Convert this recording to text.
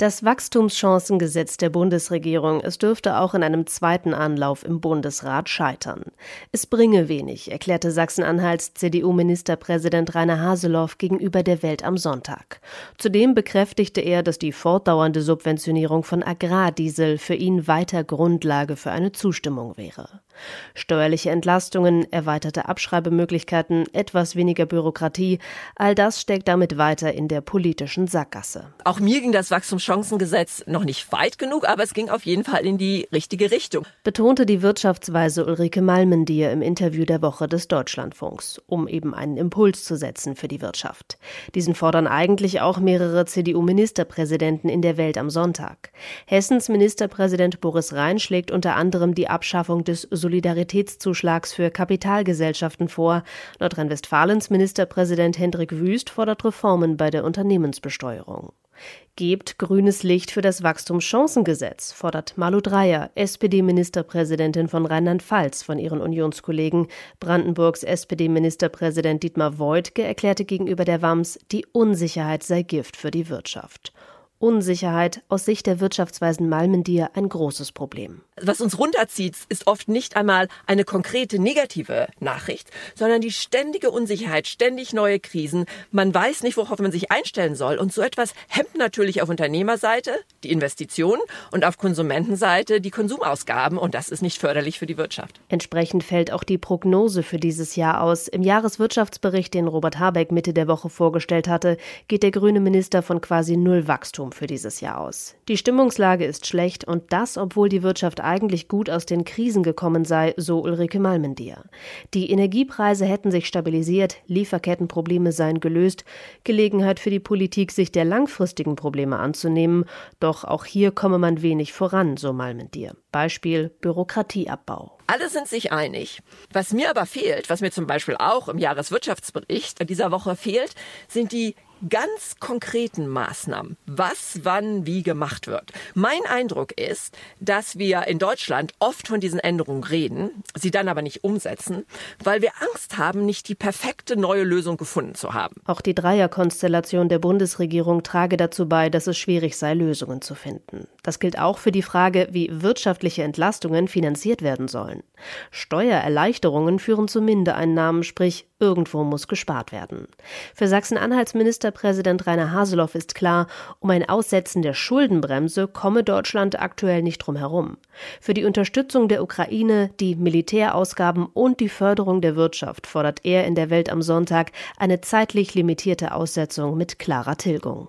Das Wachstumschancengesetz der Bundesregierung, es dürfte auch in einem zweiten Anlauf im Bundesrat scheitern. Es bringe wenig, erklärte Sachsen-Anhalts CDU-Ministerpräsident Rainer Haseloff gegenüber der Welt am Sonntag. Zudem bekräftigte er, dass die fortdauernde Subventionierung von Agrardiesel für ihn weiter Grundlage für eine Zustimmung wäre. Steuerliche Entlastungen, erweiterte Abschreibemöglichkeiten, etwas weniger Bürokratie, all das steckt damit weiter in der politischen Sackgasse. Auch mir ging das Wachstumschancengesetz noch nicht weit genug, aber es ging auf jeden Fall in die richtige Richtung. Betonte die Wirtschaftsweise Ulrike Malmendier im Interview der Woche des Deutschlandfunks, um eben einen Impuls zu setzen für die Wirtschaft. Diesen fordern eigentlich auch mehrere CDU-Ministerpräsidenten in der Welt am Sonntag. Hessens Ministerpräsident Boris Rhein schlägt unter anderem die Abschaffung des Solidaritätszuschlags für Kapitalgesellschaften vor. Nordrhein-Westfalens Ministerpräsident Hendrik Wüst fordert Reformen bei der Unternehmensbesteuerung. Gebt grünes Licht für das Wachstumschancengesetz, fordert Malu Dreyer, SPD-Ministerpräsidentin von Rheinland-Pfalz, von ihren Unionskollegen. Brandenburgs SPD-Ministerpräsident Dietmar Woidke erklärte gegenüber der WAMS, die Unsicherheit sei Gift für die Wirtschaft. Unsicherheit aus Sicht der Wirtschaftsweisen Malmendier ein großes Problem. Was uns runterzieht, ist oft nicht einmal eine konkrete negative Nachricht, sondern die ständige Unsicherheit, ständig neue Krisen. Man weiß nicht, worauf man sich einstellen soll. Und so etwas hemmt natürlich auf Unternehmerseite die Investitionen und auf Konsumentenseite die Konsumausgaben. Und das ist nicht förderlich für die Wirtschaft. Entsprechend fällt auch die Prognose für dieses Jahr aus. Im Jahreswirtschaftsbericht, den Robert Habeck Mitte der Woche vorgestellt hatte, geht der grüne Minister von quasi null Wachstum für dieses Jahr aus. Die Stimmungslage ist schlecht und das, obwohl die Wirtschaft eigentlich gut aus den Krisen gekommen sei, so Ulrike Malmendier. Die Energiepreise hätten sich stabilisiert, Lieferkettenprobleme seien gelöst, Gelegenheit für die Politik, sich der langfristigen Probleme anzunehmen, doch auch hier komme man wenig voran, so Malmendier. Beispiel Bürokratieabbau. Alle sind sich einig. Was mir aber fehlt, was mir zum Beispiel auch im Jahreswirtschaftsbericht dieser Woche fehlt, sind die ganz konkreten Maßnahmen, was wann wie gemacht wird. Mein Eindruck ist, dass wir in Deutschland oft von diesen Änderungen reden, sie dann aber nicht umsetzen, weil wir Angst haben, nicht die perfekte neue Lösung gefunden zu haben. Auch die Dreierkonstellation der Bundesregierung trage dazu bei, dass es schwierig sei, Lösungen zu finden. Das gilt auch für die Frage, wie wirtschaftliche Entlastungen finanziert werden sollen. Steuererleichterungen führen zu Mindereinnahmen, sprich irgendwo muss gespart werden. Für Sachsen-Anhalts Ministerpräsident Rainer Haseloff ist klar, um ein Aussetzen der Schuldenbremse komme Deutschland aktuell nicht drum herum. Für die Unterstützung der Ukraine, die Militärausgaben und die Förderung der Wirtschaft fordert er in der Welt am Sonntag eine zeitlich limitierte Aussetzung mit klarer Tilgung.